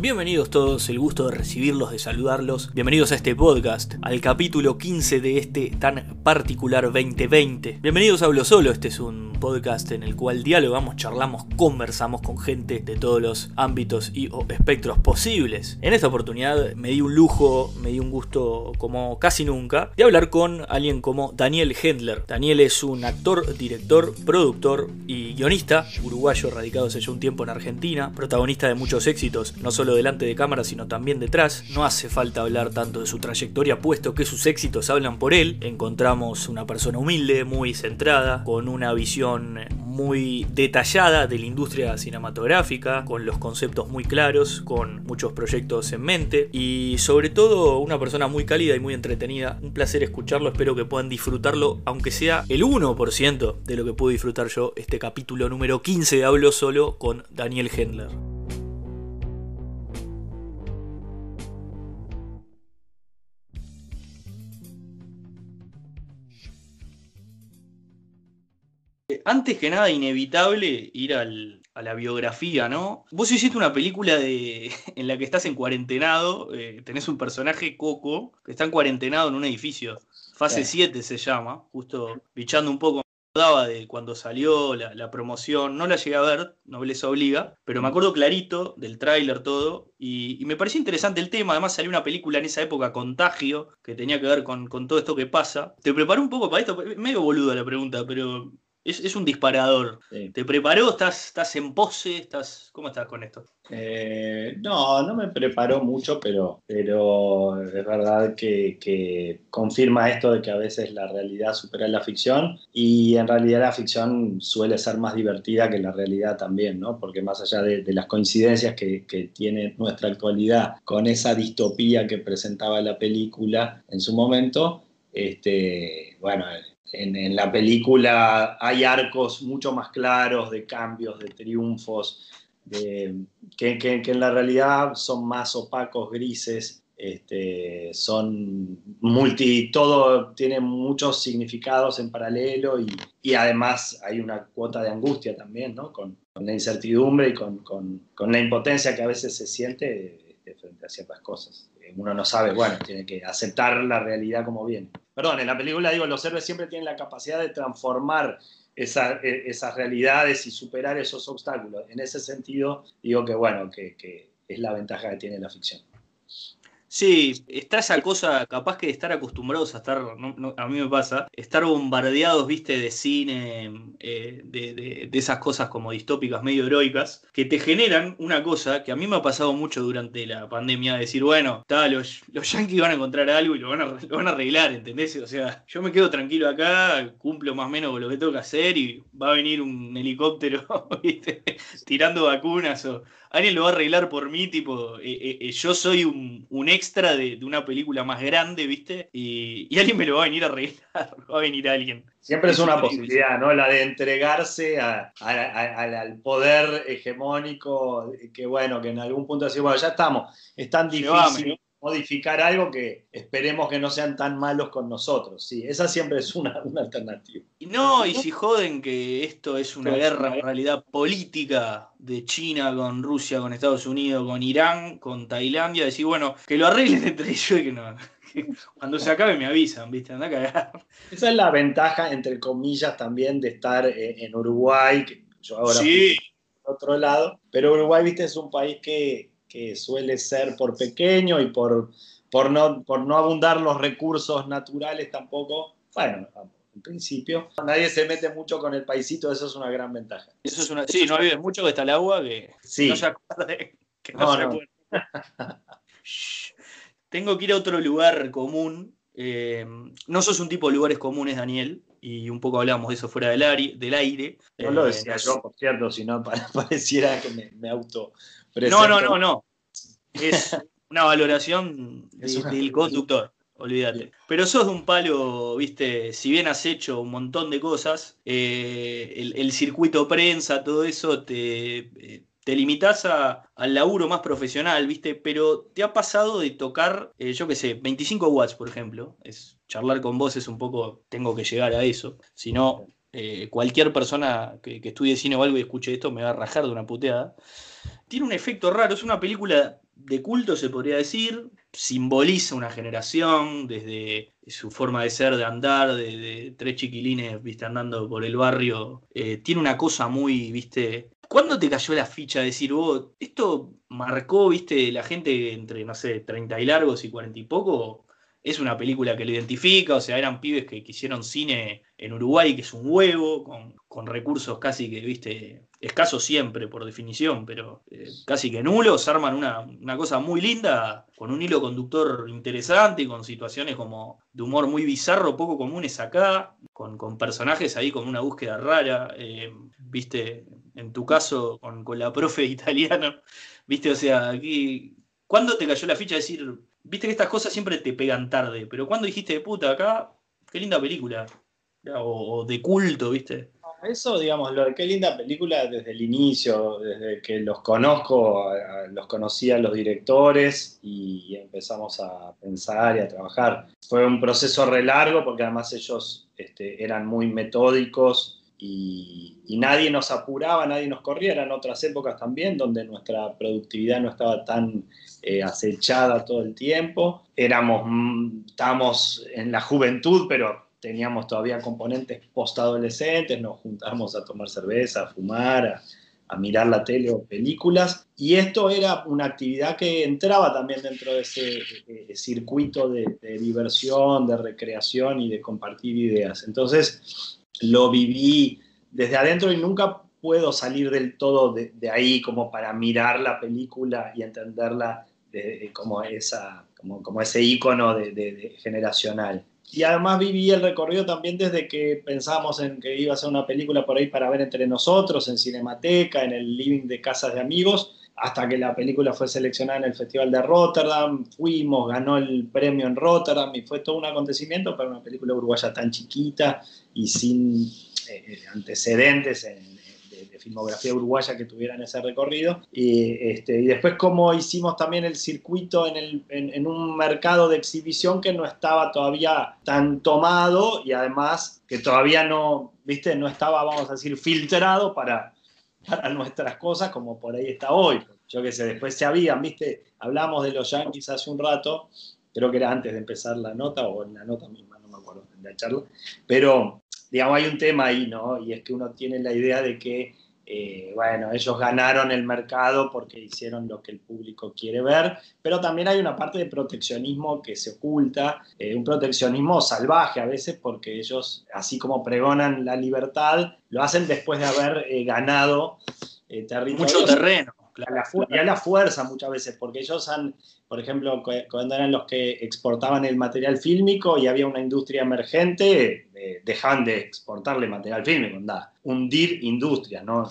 Bienvenidos todos, el gusto de recibirlos, de saludarlos. Bienvenidos a este podcast, al capítulo 15 de este tan particular 2020. Bienvenidos a Hablo Solo, este es un podcast en el cual dialogamos, charlamos, conversamos con gente de todos los ámbitos y espectros posibles. En esta oportunidad me di un lujo, me di un gusto como casi nunca, de hablar con alguien como Daniel Hendler. Daniel es un actor, director, productor y guionista, uruguayo radicado hace ya un tiempo en Argentina, protagonista de muchos éxitos, no solo delante de cámara, sino también detrás. No hace falta hablar tanto de su trayectoria, puesto que sus éxitos hablan por él. Una persona humilde, muy centrada, con una visión muy detallada de la industria cinematográfica, con los conceptos muy claros, con muchos proyectos en mente y sobre todo una persona muy cálida y muy entretenida. Un placer escucharlo, espero que puedan disfrutarlo, aunque sea el 1% de lo que pude disfrutar yo este capítulo número 15 de Hablo Solo con Daniel Hendler. Antes que nada, inevitable ir a la biografía, ¿no? Vos hiciste una película de, en la que estás en cuarentenado, eh, tenés un personaje, Coco, que está en cuarentenado en un edificio. Fase 7 se llama, justo bichando un poco acordaba de cuando salió la, promoción, no la llegué a ver, Nobleza Obliga, pero me acuerdo clarito del tráiler todo, y, me pareció interesante el tema, además salió una película en esa época, Contagio, que tenía que ver con, con todo esto que pasa. Te preparé un poco para esto, medio boluda la pregunta, pero es, un disparador. ¿Te preparó? ¿Estás, ¿Estás en pose? ¿Estás, ¿Cómo estás con esto? Eh, no, no me preparó mucho, pero, pero es verdad que, confirma esto de que a veces la realidad supera la ficción y en realidad la ficción suele ser más divertida que la realidad también, ¿no? Porque más allá de, las coincidencias que, que, tiene nuestra actualidad con esa distopía que presentaba la película en su momento, este, bueno, en, la película hay arcos mucho más claros de cambios, de triunfos, que, en la realidad son más opacos, grises, este, son multi, todo tiene muchos significados en paralelo y, además hay una cuota de angustia también, ¿no? con, la incertidumbre y con, la impotencia que a veces se siente este, frente a ciertas cosas. Uno no sabe, bueno, tiene que aceptar la realidad como viene perdón, en la película digo, los héroes siempre tienen la capacidad de transformar e, esas realidades y superar esos obstáculos. En ese sentido, digo que bueno, que es la ventaja que tiene la ficción. Sí, está esa cosa, capaz que de estar acostumbrados a estar, a mí me pasa, estar bombardeados, viste, de cine, eh, de, esas cosas como distópicas, medio heroicas, que te generan una cosa que a mí me ha pasado mucho durante la pandemia, decir, bueno, los, los yankees van a encontrar algo y lo van, a, lo van a arreglar, ¿entendés? O sea, yo me quedo tranquilo acá, cumplo más o menos con lo que tengo que hacer y va a venir un helicóptero, viste, tirando vacunas o alguien lo va a arreglar por mí, tipo, eh, eh, eh, yo soy un, extra de, una película más grande, ¿viste? Y, alguien me lo va a venir a arreglar, va a venir alguien. Siempre es, una posibilidad, ¿no? La de entregarse al poder hegemónico, que bueno, que en algún punto decir, bueno, ya estamos, es tan difícil modificar algo que esperemos que no sean tan malos con nosotros. Sí, esa siempre es una, alternativa. Y no, y si joden que esto es una guerra en realidad política de China con Rusia, con Estados Unidos, con Irán, con Tailandia, decir, bueno, que lo arreglen entre ellos y que no. cuando se acabe me avisan, ¿viste? Anda a cagar. Esa es la ventaja, entre comillas, también de estar eh, en Uruguay, que yo ahora sí. otro lado, pero Uruguay, viste, es un país que que suele ser por pequeño y por, por, no, por no abundar los recursos naturales tampoco, bueno, en principio, nadie se mete mucho con el paisito, eso es una gran ventaja. Eso es una, sí, no vive mucho que está el agua, que no se acuerde, que no, se Tengo que ir a otro lugar común. Eh, no sos un tipo de lugares comunes, Daniel, y un poco hablamos de eso fuera del, aire. Del aire. No lo decía eh, yo, por cierto, sino pareciera que me, me auto no, no, no, no. Es una valoración del conductor, olvídate. Pero sos de un palo, viste, si bien has hecho un montón de cosas, eh, el, circuito prensa, todo eso, te, eh, te limitas al laburo más profesional, viste, pero te ha pasado de tocar, eh, yo qué sé, 25 watts, por ejemplo. Es, charlar con vos es un poco, tengo que llegar a eso. Si no, cualquier persona que, que estudie cine o algo y escuche esto me va a rajar de una puteada tiene un efecto raro, es una película de culto, se podría decir, simboliza una generación desde su forma de ser, de andar, de, tres chiquilines, viste, andando por el barrio. Eh, tiene una cosa muy, viste, ¿Cuándo te cayó la ficha de decir, vos, esto marcó, viste, la gente entre, no sé, 30 y largos y 40 y poco? Es una película que lo identifica, o sea, eran pibes que, quisieron cine en Uruguay, que es un huevo, con, recursos casi que, viste, escasos siempre por definición, pero eh, casi que nulos, arman una, una, cosa muy linda, con un hilo conductor interesante, con situaciones como de humor muy bizarro, poco comunes acá, con, con personajes ahí con una búsqueda rara, eh, viste, en tu caso con, la profe italiano, viste, o sea, aquí, ¿cuándo te cayó la ficha de decir, viste que estas cosas siempre te pegan tarde, pero cuando dijiste de puta acá, qué linda película, o, de culto, viste? Eso, digamos, lo qué linda película desde el inicio, desde que los conozco, los conocí a los directores y empezamos a pensar y a trabajar. Fue un proceso re largo porque además ellos este, eran muy metódicos y, nadie nos apuraba, nadie nos corría, eran otras épocas también donde nuestra productividad no estaba tan eh, acechada todo el tiempo, éramos, mm, estábamos en la juventud, pero teníamos todavía componentes postadolescentes, nos juntábamos a tomar cerveza, a fumar, a, mirar la tele o películas, y esto era una actividad que entraba también dentro de ese eh, circuito de, de diversión, de recreación y de compartir ideas. Entonces, lo viví desde adentro y nunca puedo salir del todo de, ahí como para mirar la película y entenderla como, esa, como, ese icono de, generacional. Y además viví el recorrido también desde que pensamos en que iba a ser una película por ahí para ver entre nosotros, en Cinemateca, en el living de casas de amigos, hasta que la película fue seleccionada en el Festival de Rotterdam, fuimos, ganó el premio en Rotterdam y fue todo un acontecimiento para una película uruguaya tan chiquita y sin eh, eh, antecedentes de, filmografía uruguaya que tuvieran ese recorrido. Y, este, y después cómo hicimos también el circuito en, el, en, un mercado de exhibición que no estaba todavía tan tomado y además que todavía no, viste, no estaba, vamos a decir, filtrado para para nuestras cosas como por ahí está hoy. Yo qué sé, después se habían, viste, hablamos de los Yankees hace un rato, creo que era antes de empezar la nota o en la nota misma, no me acuerdo de la charla, pero digamos hay un tema ahí, ¿no? Y es que uno tiene la idea de que eh, bueno, ellos ganaron el mercado porque hicieron lo que el público quiere ver, pero también hay una parte de proteccionismo que se oculta, eh, un proteccionismo salvaje a veces porque ellos, así como pregonan la libertad, lo hacen después de haber eh, ganado territorio. Mucho terreno y a la fuerza muchas veces, porque ellos han, por ejemplo, cuando eran los que exportaban el material fílmico y había una industria emergente, eh, dejan de exportarle material fílmico, anda, hundir industria, ¿no?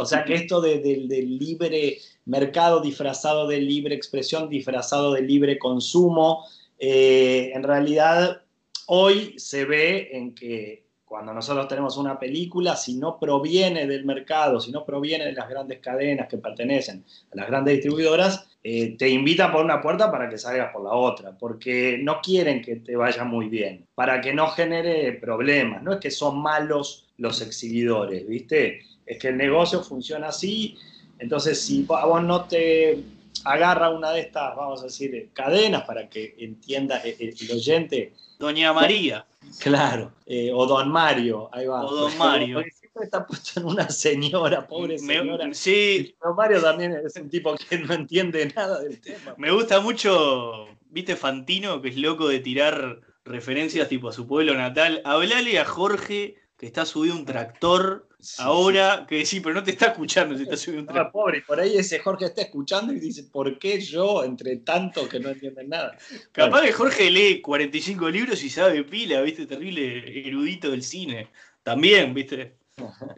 O sea que esto del de, libre mercado disfrazado de libre expresión, disfrazado de libre consumo, eh, en realidad hoy se ve en que cuando nosotros tenemos una película, si no proviene del mercado, si no proviene de las grandes cadenas que pertenecen a las grandes distribuidoras, eh, te invitan por una puerta para que salgas por la otra, porque no quieren que te vaya muy bien, para que no genere problemas. No es que son malos los exhibidores, ¿viste? Es que el negocio funciona así. Entonces, si a vos no te agarra una de estas, vamos a decir, cadenas para que entienda el oyente. Doña María. Claro, eh, o Don Mario, ahí va. O Don Mario. está puesto en una señora, pobre señora. sí. Don Mario también es un tipo que no entiende nada del tema. Me gusta mucho, viste, Fantino, que es loco de tirar referencias tipo a su pueblo natal. Hablale a Jorge que está subido un tractor ahora, que sí, pero no te está escuchando si está subido un tractor. pobre, por ahí ese Jorge está escuchando y dice, ¿por qué yo, entre tanto que no entienden nada? Capaz que Jorge lee 45 libros y sabe pila, viste, terrible erudito del cine. También, viste.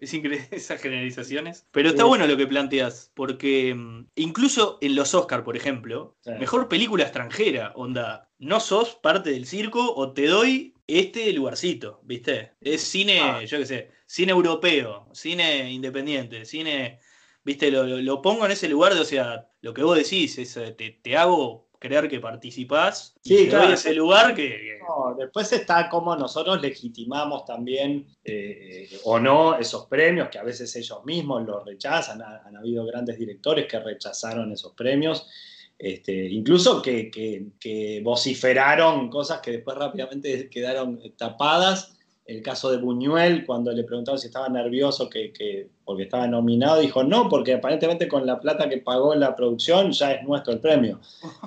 Es increíble esas generalizaciones. Pero está bueno lo que planteas, porque mm, incluso en los Oscars, por ejemplo, mejor película extranjera, onda, no sos parte del circo o te doy este lugarcito, ¿viste? Es cine, ah. yo qué sé, cine europeo, cine independiente, cine, ¿viste? Lo, pongo en ese lugar de, o sea, lo que vos decís, es, eh, te, te hago creer que participás sí, y claro. ese lugar que, después está como nosotros legitimamos también eh, o no esos premios que a veces ellos mismos los rechazan han, habido grandes directores que rechazaron esos premios Este, incluso que, que, vociferaron cosas que después rápidamente quedaron tapadas. El caso de Buñuel, cuando le preguntaron si estaba nervioso que, porque estaba nominado, dijo no, porque aparentemente con la plata que pagó la producción ya es nuestro el premio.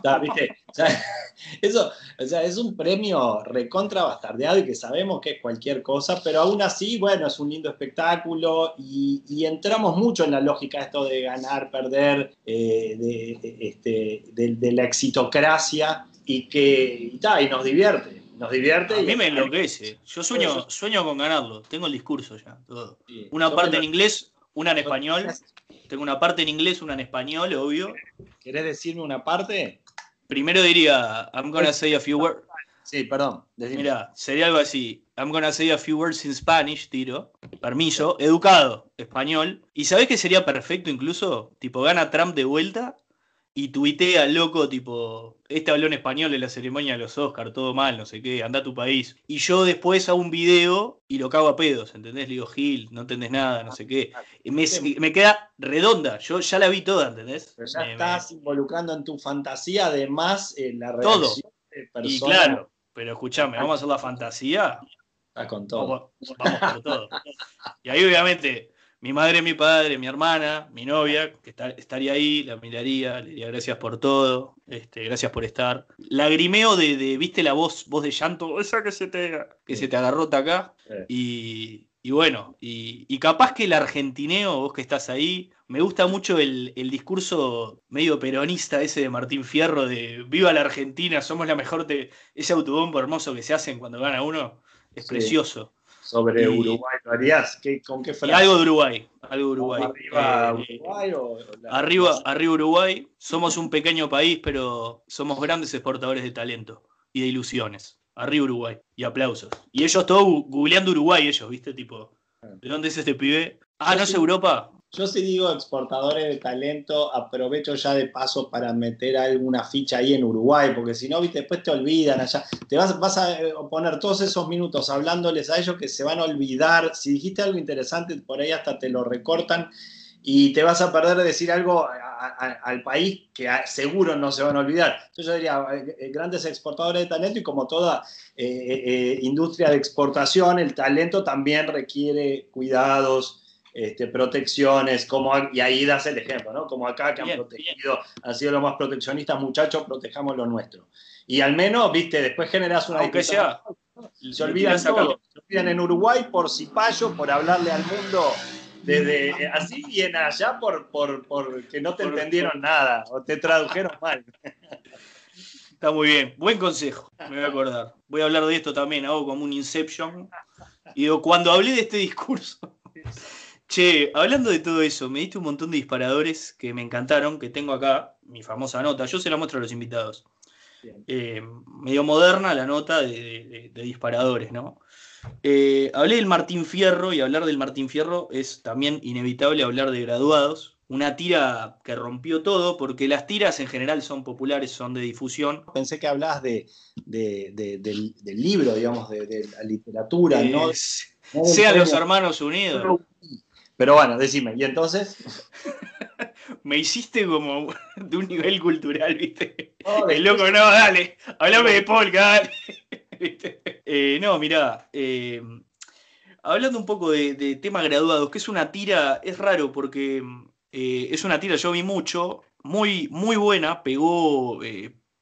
eso, es un premio recontra bastardeado y que sabemos que es cualquier cosa, pero aún así, bueno, es un lindo espectáculo y, entramos mucho en la lógica esto de ganar, perder, eh, de, este, de, la exitocracia y que y nos divierte nos divierte. A mí me enloquece. Yo sueño, sueño con ganarlo. Tengo el discurso ya. Todo. Una parte en inglés, una en español. Tengo una parte en inglés, una en español, obvio. ¿Querés decirme una parte? Primero diría, I'm gonna say a few words. Sí, perdón. Mira, sería algo así. I'm gonna say a few words in Spanish, tiro. Permiso. Educado, español. ¿Y sabés que sería perfecto incluso? Tipo, gana Trump de vuelta y tuitea loco, tipo, este habló en español en la ceremonia de los Oscars, todo mal, no sé qué, anda a tu país. Y yo después hago un video y lo cago a pedos, ¿entendés? Le digo, Gil, no entendés nada, no sé qué. Me, me queda redonda, yo ya la vi toda, ¿entendés? Pero ya estás involucrando en tu fantasía, además, en la reacción todo. de personas. Y claro, pero escuchame, vamos a hacer la fantasía. Está con todo. vamos por todo. Y ahí, obviamente mi madre, mi padre, mi hermana, mi novia, que estaría ahí, la miraría, le diría gracias por todo, este, gracias por estar. Lagrimeo de, de, viste la voz, voz de llanto, esa que se te, que se te agarrota acá. Y, bueno, y, capaz que el argentineo, vos que estás ahí, me gusta mucho el, discurso medio peronista ese de Martín Fierro de viva la Argentina, somos la mejor, de ese autobombo hermoso que se hacen cuando gana uno, es precioso sobre Uruguay, ¿lo harías? ¿Con qué frase? algo de Uruguay, algo de Uruguay. ¿Arriba eh, Uruguay o arriba, arriba Uruguay, somos un pequeño país, pero somos grandes exportadores de talento y de ilusiones. Arriba Uruguay. Y aplausos. Y ellos todos googleando Uruguay, ellos, ¿viste? Tipo, ¿de dónde es este pibe? Ah, ¿no es Europa? Yo sí digo exportadores de talento, aprovecho ya de paso para meter alguna ficha ahí en Uruguay, porque si no, viste, después te olvidan allá. Te vas, vas a eh, poner todos esos minutos hablándoles a ellos que se van a olvidar. Si dijiste algo interesante, por ahí hasta te lo recortan y te vas a perder de decir algo al país que seguro no se van a olvidar. Entonces yo diría, eh, eh, grandes exportadores de talento y como toda industria de exportación, el talento también requiere cuidados, este, protecciones, como, y ahí das el ejemplo, ¿no? Como acá que han protegido, han sido los más proteccionistas, muchachos, protejamos lo nuestro. Y al menos, viste, después generas una... Aunque sea... Se olvidan todo, se olvidan en Uruguay por cipallo, por hablarle al mundo desde así y en allá por, por, por que no te entendieron nada o te tradujeron mal. Está muy bien, buen consejo, me voy a acordar. Voy a hablar de esto también, hago como un Inception. Y digo, cuando hablé de este discurso, Che, hablando de todo eso, me diste un montón de disparadores que me encantaron, que tengo acá, mi famosa nota. Yo se la muestro a los invitados. Eh, medio moderna la nota de, disparadores, ¿no? Eh, hablé del Martín Fierro y hablar del Martín Fierro es también inevitable hablar de graduados. Una tira que rompió todo, porque las tiras en general son populares, son de difusión. Pensé que hablabas de, del, libro, digamos, de, la literatura, ¿no? Sea de los hermanos unidos. Pero bueno, decime, ¿y entonces? Me hiciste como de un nivel cultural, ¿viste? El loco, no, dale, hablame de polka, dale. Eh, no, mirá, eh, hablando un poco de, temas graduados, que es una tira, es raro porque eh, es una tira, yo vi mucho, muy, muy buena, pegó,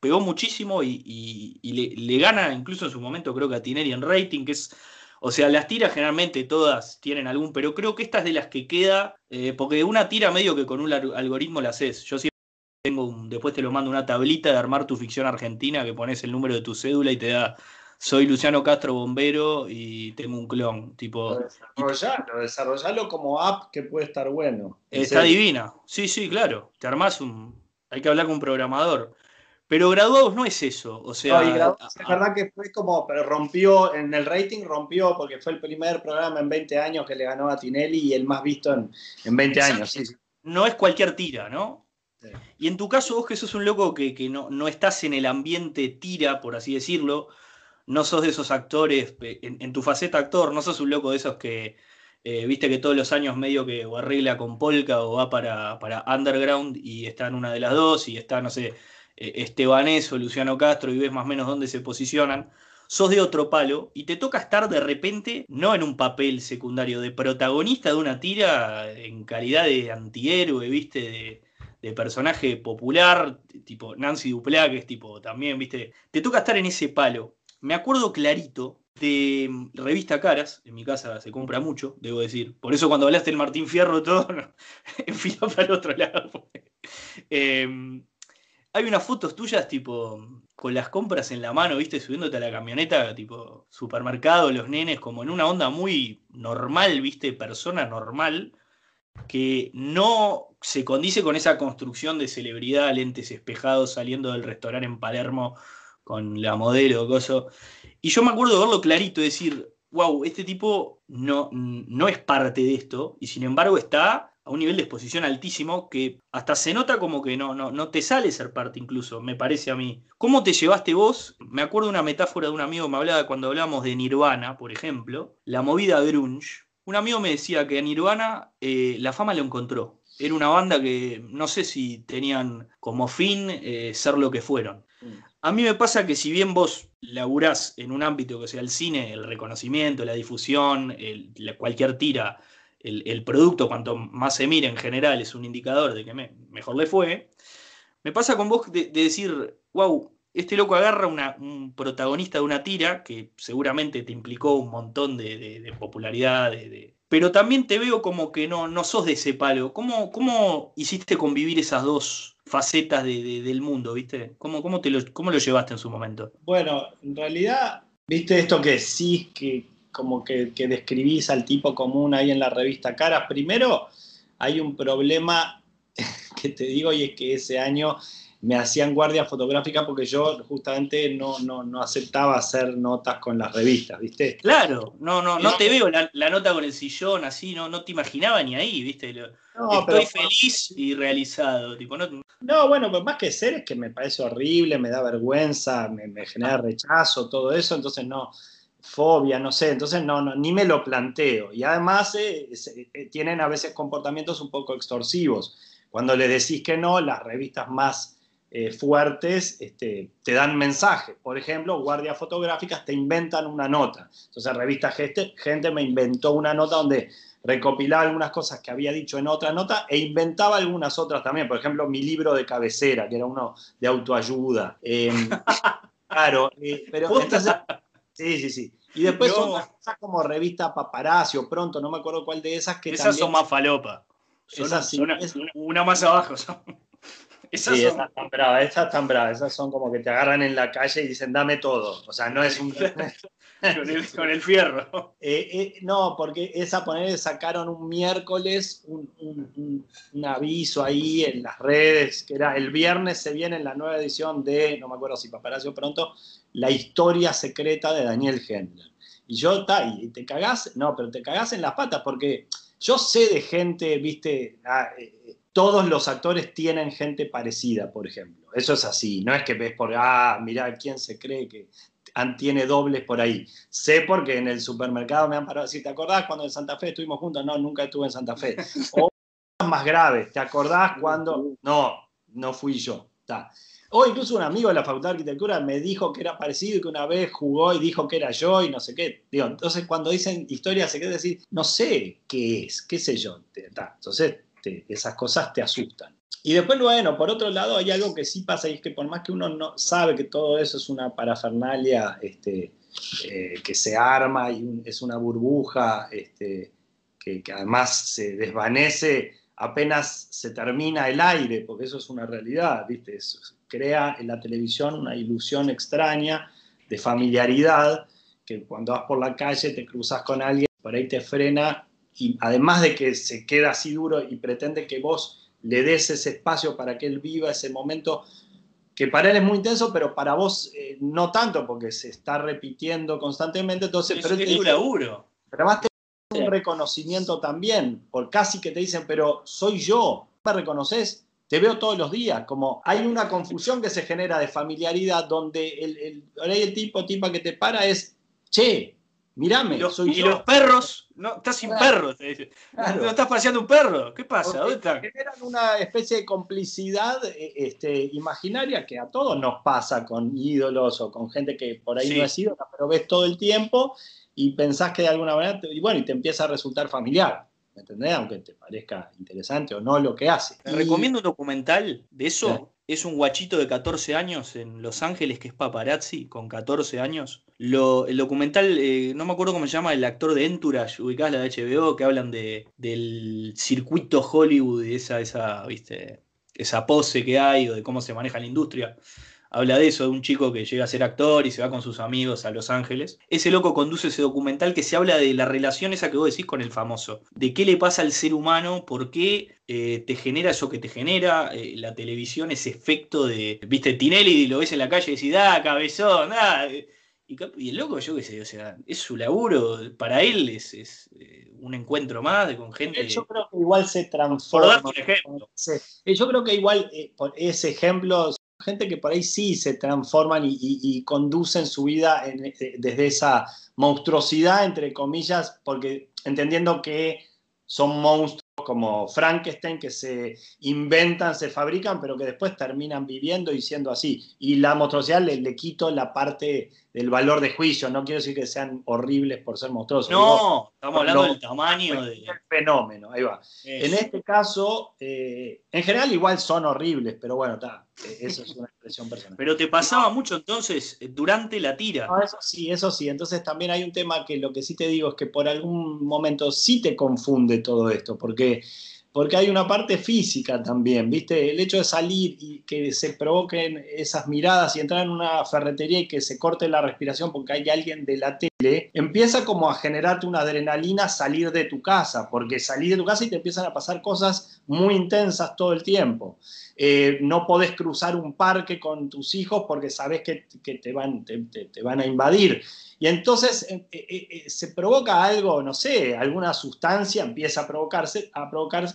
pegó muchísimo y, le, le, gana incluso en su momento creo que a Tineri en rating, que es o sea, las tiras generalmente todas tienen algún, pero creo que esta es de las que queda, eh, porque una tira medio que con un algoritmo la haces. Yo siempre tengo, un, después te lo mando una tablita de armar tu ficción argentina que pones el número de tu cédula y te da, soy Luciano Castro Bombero y tengo un clon. Tipo, desarrollalo, desarrollalo como app que puede estar bueno. Está divina. Sí, sí, claro. Te armás un. Hay que hablar con un programador. Pero graduados no es eso. O sea, es verdad que fue como, pero rompió en el rating, rompió porque fue el primer programa en 20 años que le ganó a Tinelli y el más visto en, en 20 años. No es cualquier tira, ¿no? Y en tu caso, vos que sos un loco que, no, no, estás en el ambiente tira, por así decirlo, no sos de esos actores, en, tu faceta actor, no sos un loco de esos que, eh, viste que todos los años medio que o arregla con Polka o va para, para Underground y está en una de las dos y está, no sé, eh, Estebanés o Luciano Castro y ves más o menos dónde se posicionan, sos de otro palo y te toca estar de repente, no en un papel secundario, de protagonista de una tira en calidad de antihéroe, viste, de, personaje popular, tipo Nancy Duplá, que es tipo también, viste, te toca estar en ese palo. Me acuerdo clarito de mm, revista Caras, en mi casa se compra mucho, debo decir. Por eso cuando hablaste del Martín Fierro, todo, enfiló para el otro lado. Em, hay unas fotos tuyas, tipo, con las compras en la mano, viste, subiéndote a la camioneta, tipo, supermercado, los nenes, como en una onda muy normal, viste, persona normal, que no se condice con esa construcción de celebridad, lentes espejados saliendo del restaurante en Palermo con la modelo, coso. Y yo me acuerdo de verlo clarito, decir, wow, este tipo no, no es parte de esto, y sin embargo está a un nivel de exposición altísimo que hasta se nota como que no, no, no te sale ser parte incluso, me parece a mí. ¿Cómo te llevaste vos? Me acuerdo una metáfora de un amigo que me hablaba cuando hablábamos de Nirvana, por ejemplo, la movida grunge. Un amigo me decía que a Nirvana eh, la fama lo encontró. Era una banda que no sé si tenían como fin eh, ser lo que fueron. Mm. A mí me pasa que si bien vos laburás en un ámbito que sea el cine, el reconocimiento, la difusión, cualquier tira el, producto, cuanto más se mira en general, es un indicador de que mejor le fue. Me pasa con vos de, decir, wow, este loco agarra un protagonista de una tira que seguramente te implicó un montón de, popularidad, pero también te veo como que no, no sos de ese palo. ¿Cómo, cómo hiciste convivir esas dos facetas del mundo, viste? ¿Cómo, cómo, te lo, ¿Cómo lo llevaste en su momento? Bueno, en realidad, viste esto que sí, que como que, describís al tipo común ahí en la revista Caras. Primero, hay un problema que te digo y es que ese año me hacían guardia fotográfica porque yo justamente no, no, aceptaba hacer notas con las revistas, ¿viste? Claro, no, no, no te veo la, nota con el sillón así, no, no te imaginaba ni ahí, ¿viste? Estoy feliz y realizado. Tipo, no... no, bueno, pues más que ser es que me parece horrible, me da vergüenza, me, me genera rechazo, todo eso, entonces no, fobia, no sé, entonces no, no ni me lo planteo. Y además eh, eh, tienen a veces comportamientos un poco extorsivos. Cuando le decís que no, las revistas más eh, fuertes este, te dan mensajes. Por ejemplo, guardias fotográficas te inventan una nota. Entonces, revista gente, gente me inventó una nota donde recopilaba algunas cosas que había dicho en otra nota e inventaba algunas otras también. Por ejemplo, mi libro de cabecera, que era uno de autoayuda. Em, claro, pero entonces Sí, sí, sí. Y después son cosas como revista Paparazzi o Pronto, no me acuerdo cuál de esas que Esas son más falopa. esas sí, una, más abajo Esas sí, esas están bravas, esas están bravas, esas son como que te agarran en la calle y dicen dame todo. O sea, no es un. con, el, fierro. Eh, eh, no, porque esa poner sacaron un miércoles un, aviso ahí en las redes, que era el viernes se viene la nueva edición de, no me acuerdo si Paparazzi o pronto, La historia secreta de Daniel Hendler. Y yo, ta, y te cagás, no, pero te cagás en las patas porque yo sé de gente, viste, ah, eh, todos los actores tienen gente parecida, por ejemplo. Eso es así, no es que ves por, ah, mira, ¿quién se cree que tiene dobles por ahí. Sé porque en el supermercado me han parado. Si te acordás cuando en Santa Fe estuvimos juntos, no, nunca estuve en Santa Fe. O más graves, ¿te acordás cuando? No, no fui yo. O incluso un amigo de la Facultad de Arquitectura me dijo que era parecido y que una vez jugó y dijo que era yo y no sé qué. Digo, entonces cuando dicen historia se quiere decir, no sé qué es, qué sé yo. Entonces esas cosas te asustan. Y después, bueno, por otro lado, hay algo que sí pasa y es que por más que uno no sabe que todo eso es una parafernalia este, eh, que se arma y es una burbuja este, que, además se desvanece apenas se termina el aire, porque eso es una realidad, ¿viste? crea en la televisión una ilusión extraña de familiaridad, que cuando vas por la calle te cruzas con alguien, por ahí te frena y además de que se queda así duro y pretende que vos le des ese espacio para que él viva ese momento que para él es muy intenso, pero para vos eh, no tanto, porque se está repitiendo constantemente. Entonces, pero es un laburo. Pero además te un reconocimiento también, por casi que te dicen, pero soy yo, ¿me reconoces? Te veo todos los días, como hay una confusión que se genera de familiaridad donde el, el, el tipo, tipa que te para es, che, Mirame, y los, soy y yo. los perros, no, estás sin Claro. perros, te dicen. Claro. No estás paseando un perro. ¿Qué pasa? Porque ¿Dónde está? Generan una especie de complicidad eh, este, imaginaria que a todos nos pasa con ídolos o con gente que por ahí Sí. no es ídola, pero ves todo el tiempo y pensás que de alguna manera, te- y bueno, y te empieza a resultar familiar, ¿me entendés? Aunque te parezca interesante o no lo que hace. Te Y- recomiendo un documental de eso. Sí. Es un guachito de 14 años en Los Ángeles que es paparazzi, con 14 años. Lo, el documental, eh, no me acuerdo cómo se llama, el actor de Entourage, ubicás la HBO, que hablan de, del circuito Hollywood y esa, esa, viste, esa pose que hay o de cómo se maneja la industria. Habla de eso, de un chico que llega a ser actor y se va con sus amigos a Los Ángeles. Ese loco conduce ese documental que se habla de la relación esa que vos decís con el famoso. De qué le pasa al ser humano, por qué eh, te genera eso que te genera eh, la televisión, ese efecto de, viste, Tinelli lo ves en la calle y decís, da, cabezón, da. Y, el loco, yo qué sé, o sea, es su laburo, para él es, es, eh, un encuentro más de- con gente. Yo creo que igual se Por transforma. ejemplo. Eh, Yo creo que igual eh, por ese ejemplo, gente que por ahí sí se transforman y, y- y conducen su vida en- eh, desde esa monstruosidad, entre comillas, porque entendiendo que son monstruos como Frankenstein que se inventan, se fabrican, pero que después terminan viviendo y siendo así. Y la monstruosidad le, le quito la parte del valor de juicio. No quiero decir que sean horribles por ser monstruosos. Digo, No, estamos hablando del tamaño de. el fenómeno, ahí va. En este caso, eh, en general igual son horribles, pero bueno, está, eso es una expresión personal. Pero te pasaba mucho entonces eh, durante la tira. No, eso sí, eso sí. Entonces también hay un tema que lo que sí te digo es que por algún momento sí te confunde todo esto, porque, porque hay una parte física también, ¿viste? El hecho de salir y que se provoquen esas miradas y entrar en una ferretería y que se corte la respiración porque hay alguien de la tele, empieza como a generarte una adrenalina salir de tu casa, porque salir de tu casa y te empiezan a pasar cosas muy intensas todo el tiempo. Eh, no podés cruzar un parque con tus hijos porque sabes que, que te, van, te, te- te van a invadir. Y entonces eh, eh, se provoca algo, no sé, alguna sustancia empieza a provocarse, a provocar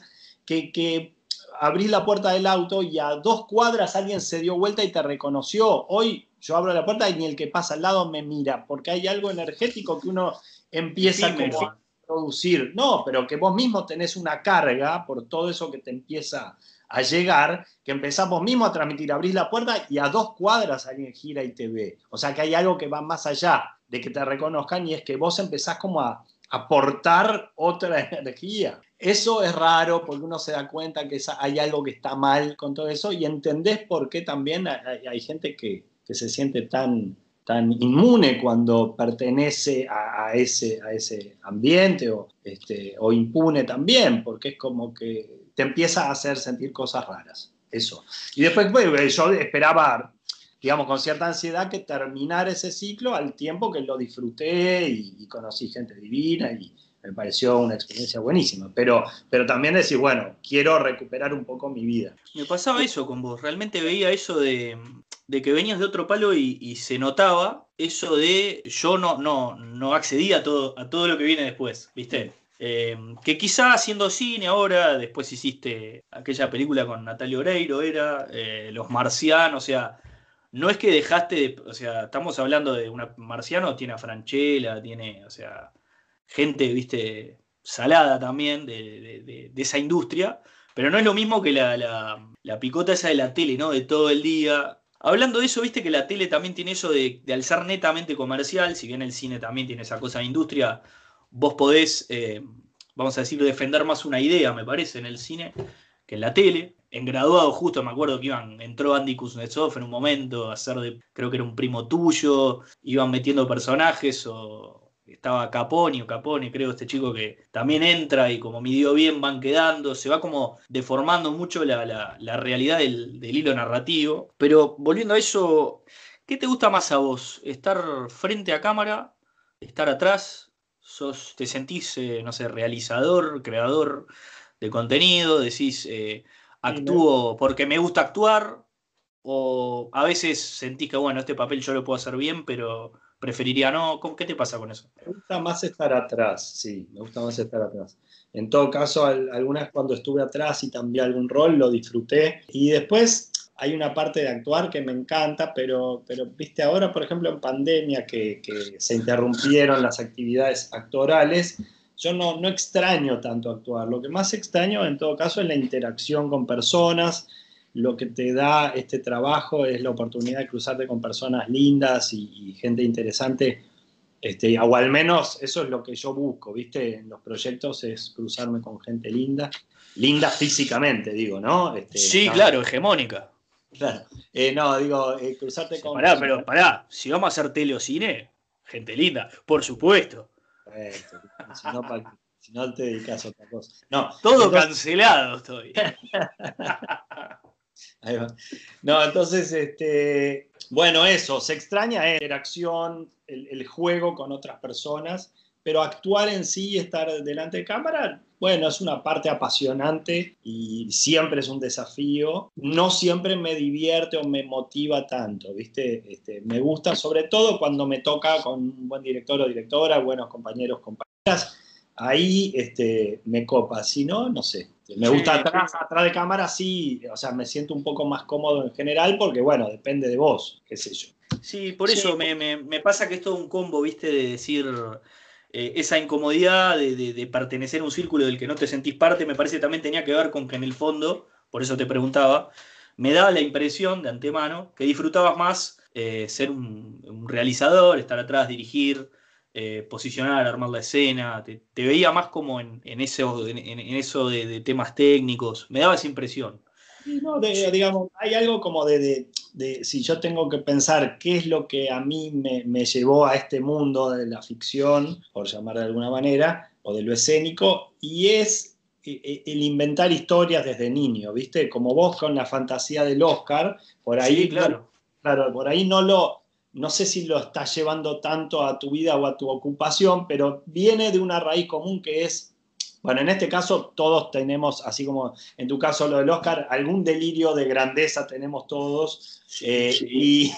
que, que abrís la puerta del auto y a dos cuadras alguien se dio vuelta y te reconoció. Hoy yo abro la puerta y ni el que pasa al lado me mira, porque hay algo energético que uno empieza como a producir. No, pero que vos mismo tenés una carga por todo eso que te empieza a llegar, que empezás vos mismo a transmitir, abrís la puerta y a dos cuadras alguien gira y te ve. O sea que hay algo que va más allá de que te reconozcan y es que vos empezás como a aportar otra energía. Eso es raro porque uno se da cuenta que hay algo que está mal con todo eso y entendés por qué también hay, hay gente que, que se siente tan, tan inmune cuando pertenece a, a ese, a ese ambiente o, este, o impune también, porque es como que te empieza a hacer sentir cosas raras. Eso. Y después bueno, yo esperaba, digamos, con cierta ansiedad que terminara ese ciclo al tiempo que lo disfruté y, conocí gente divina y me pareció una experiencia buenísima. Pero, pero también decir, bueno, quiero recuperar un poco mi vida. Me pasaba eso con vos, realmente veía eso de, de que venías de otro palo y, y se notaba eso de yo no, no, no accedía a todo, a todo lo que viene después, ¿viste? Eh, que quizá haciendo cine ahora, después hiciste aquella película con Natalia Oreiro, era eh, Los Marcianos, o sea, no es que dejaste de, o sea, estamos hablando de un marciano, tiene a Franchella, tiene, o sea, gente, viste, salada también de, esa industria, pero no es lo mismo que la, picota esa de la tele, ¿no? De todo el día. Hablando de eso, viste que la tele también tiene eso de, de al ser netamente comercial, si bien el cine también tiene esa cosa de industria, vos podés, eh, vamos a decir, defender más una idea, me parece, en el cine que en la tele. En graduado, justo me acuerdo que iban, entró Andy Kuznetsov en un momento a de, creo que era un primo tuyo, iban metiendo personajes o estaba Caponi o Capone, creo, este chico que también entra y como midió bien van quedando, se va como deformando mucho la, la- la realidad del, del hilo narrativo. Pero volviendo a eso, ¿qué te gusta más a vos? ¿Estar frente a cámara? ¿Estar atrás? ¿Sos, ¿Te sentís, eh, no sé, realizador, creador de contenido? ¿Decís, eh, actúo porque me gusta actuar? ¿O a veces sentís que, bueno, este papel yo lo puedo hacer bien, pero preferiría no? ¿Cómo- ¿Qué te pasa con eso? Me gusta más estar atrás, sí, me gusta más estar atrás. En todo caso, al- algunas cuando estuve atrás y también algún rol lo disfruté. Y después, hay una parte de actuar que me encanta, pero, pero viste, ahora, por ejemplo, en pandemia, que, que se interrumpieron las actividades actorales, yo no, no extraño tanto actuar. Lo que más extraño, en todo caso, es la interacción con personas. Lo que te da este trabajo es la oportunidad de cruzarte con personas lindas y, y gente interesante este, o al menos eso es lo que yo busco, ¿viste? En los proyectos es cruzarme con gente linda. Linda físicamente, digo, ¿no? Este, sí, claro, hegemónica. Claro. Eh, no, digo, eh, cruzarte con. Pará, pero pará, si vamos a hacer tele o cine, gente linda, por supuesto. si, no, si no te dedicas a otra cosa. No, Todo cancelado estoy. Ahí va. No, entonces, este, bueno, eso, se extraña la interacción, el, juego con otras personas, pero actuar en sí, estar delante de cámara, bueno, es una parte apasionante y siempre es un desafío. No siempre me divierte o me motiva tanto, ¿viste? Este, me gusta sobre todo cuando me toca con un buen director o directora, buenos compañeros, compañeras. Ahí este, me copa, si no, no sé. Me gusta atrás, atrás de cámara, sí, o sea, me siento un poco más cómodo en general porque, bueno, depende de vos, qué sé yo. Sí, por eso Me, me, pasa que es todo un combo, viste, de decir eh, esa incomodidad de, pertenecer a un círculo del que no te sentís parte, me parece también tenía que ver con que en el fondo, por eso te preguntaba, me da la impresión de antemano que disfrutabas más eh, ser un, realizador, estar atrás, dirigir, eh, posicionar, armar la escena, te, veía más como en, eso, eso de, temas técnicos, me daba esa impresión. No, digamos, hay algo como de, si yo tengo que pensar qué es lo que a mí me, llevó a este mundo de la ficción, por llamar de alguna manera, o de lo escénico, y es e, e, el inventar historias desde niño, ¿viste? Como vos con la fantasía del Oscar, por ahí, claro. claro, por ahí no lo, no sé si lo estás llevando tanto a tu vida o a tu ocupación, pero viene de una raíz común que es, bueno, en este caso todos tenemos, así como en tu caso lo del Oscar, algún delirio de grandeza tenemos todos eh, Y,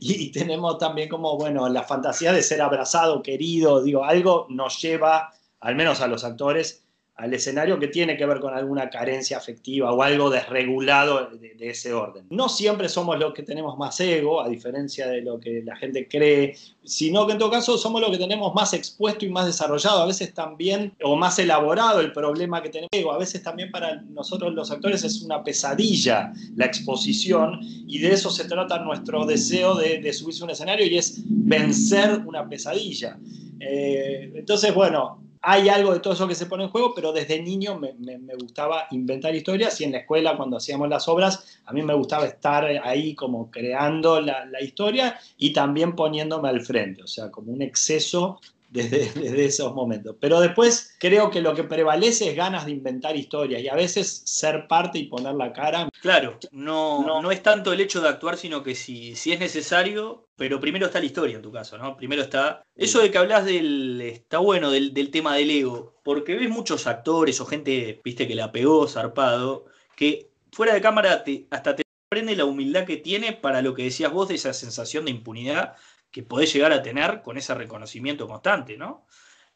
y, tenemos también como, bueno, la fantasía de ser abrazado, querido, digo, algo nos lleva, al menos a los actores, al escenario que tiene que ver con alguna carencia afectiva o algo desregulado de, ese orden. No siempre somos los que tenemos más ego, a diferencia de lo que la gente cree, sino que en todo caso somos los que tenemos más expuesto y más desarrollado, a veces también, o más elaborado el problema que tenemos. A veces también para nosotros los actores es una pesadilla la exposición y de eso se trata nuestro deseo de, subirse a un escenario y es vencer una pesadilla. Eh, entonces, bueno, hay algo de todo eso que se pone en juego, pero desde niño me, gustaba inventar historias y en la escuela cuando hacíamos las obras, a mí me gustaba estar ahí como creando la, historia y también poniéndome al frente, o sea, como un exceso desde, esos momentos. Pero después creo que lo que prevalece es ganas de inventar historias y a veces ser parte y poner la cara. Claro, no, no, es tanto el hecho de actuar, sino que si, si es necesario, pero primero está la historia en tu caso, ¿no? Primero está. Eso de que hablas del. Está bueno del, tema del ego, porque ves muchos actores o gente, viste, que la pegó zarpado, que fuera de cámara hasta te sorprende la humildad que tiene para lo que decías vos de esa sensación de impunidad que podés llegar a tener con ese reconocimiento constante, ¿no?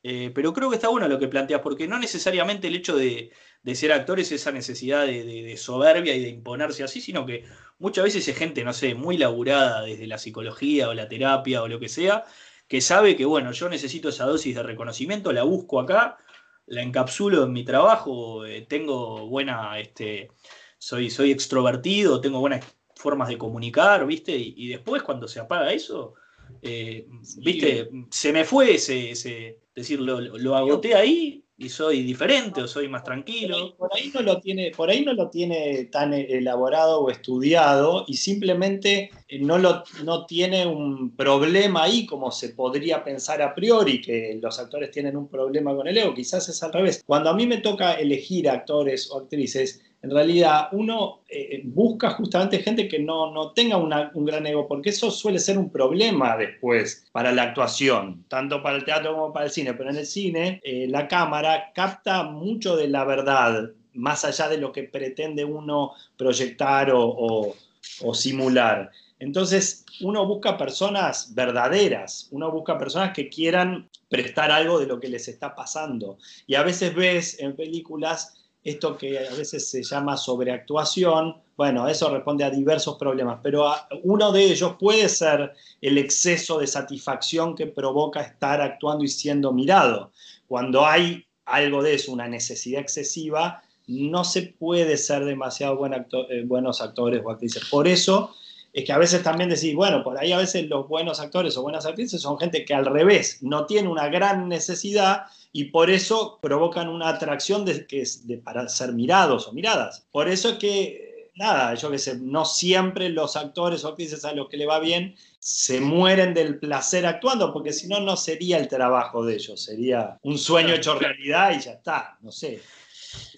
Eh, pero creo que está bueno lo que planteas, porque no necesariamente el hecho de, ser actor es esa necesidad de, soberbia y de imponerse así, sino que muchas veces es gente, no sé, muy laburada desde la psicología o la terapia o lo que sea, que sabe que, bueno, yo necesito esa dosis de reconocimiento, la busco acá, la encapsulo en mi trabajo, eh, tengo buena, este, soy, soy extrovertido, tengo buenas formas de comunicar, ¿viste? y después cuando se apaga eso, eh, viste, se me fue ese, ese decir, lo, agoté ahí y soy diferente o soy más tranquilo. Por ahí, no lo tiene, por ahí no lo tiene tan elaborado o estudiado y simplemente eh, no, lo, no tiene un problema ahí como se podría pensar a priori que los actores tienen un problema con el ego, quizás es al revés. Cuando a mí me toca elegir actores o actrices, en realidad uno eh, busca justamente gente que no, no tenga un gran ego, porque eso suele ser un problema después para la actuación, tanto para el teatro como para el cine, pero en el cine eh, la cámara capta mucho de la verdad, más allá de lo que pretende uno proyectar o, o simular. Entonces, uno busca personas verdaderas, uno busca personas que quieran prestar algo de lo que les está pasando. Y a veces ves en películas esto que a veces se llama sobreactuación, bueno, eso responde a diversos problemas, pero uno de ellos puede ser el exceso de satisfacción que provoca estar actuando y siendo mirado. Cuando hay algo de eso, una necesidad excesiva, no se puede ser demasiado eh, buenos actores o actrices. Por eso es que a veces también decís, bueno, por ahí a veces los buenos actores o buenas actrices son gente que al revés no tiene una gran necesidad y por eso provocan una atracción de, que es de, para ser mirados o miradas. Por eso es que, nada, yo qué sé, no siempre los actores o actrices a los que le va bien se mueren del placer actuando, porque si no, no sería el trabajo de ellos, sería un sueño hecho realidad y ya está, no sé.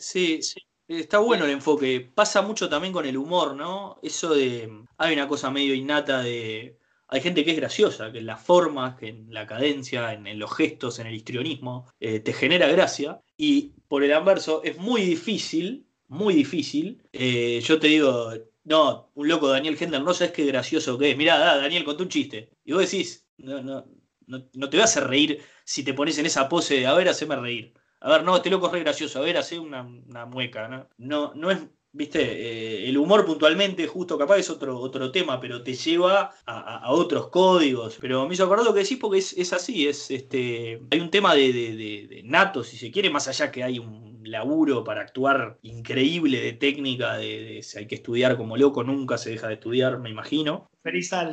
Sí, sí. Está bueno el enfoque. Pasa mucho también con el humor, ¿no? Eso de. Hay una cosa medio innata de. Hay gente que es graciosa, que en las formas, que en la cadencia, en, los gestos, en el histrionismo, eh, te genera gracia. Y por el anverso, es muy difícil, muy difícil. Eh, yo te digo, no, un loco Daniel Hendler, no sabes qué gracioso que es. Mirá, Daniel, contó un chiste. Y vos decís, no, no, no, no te vas a reír si te pones en esa pose de, a ver, haceme reír. A ver, no, este loco es re gracioso. A ver, hace una, mueca. ¿no? no, no es viste, eh, el humor puntualmente, justo capaz es otro, otro tema, pero te lleva a, otros códigos. Pero me hizo acordar lo que decís porque es, así, es este. Hay un tema de, de, nato, si se quiere, más allá que hay un laburo para actuar increíble de técnica, de, si hay que estudiar como loco, nunca se deja de estudiar, me imagino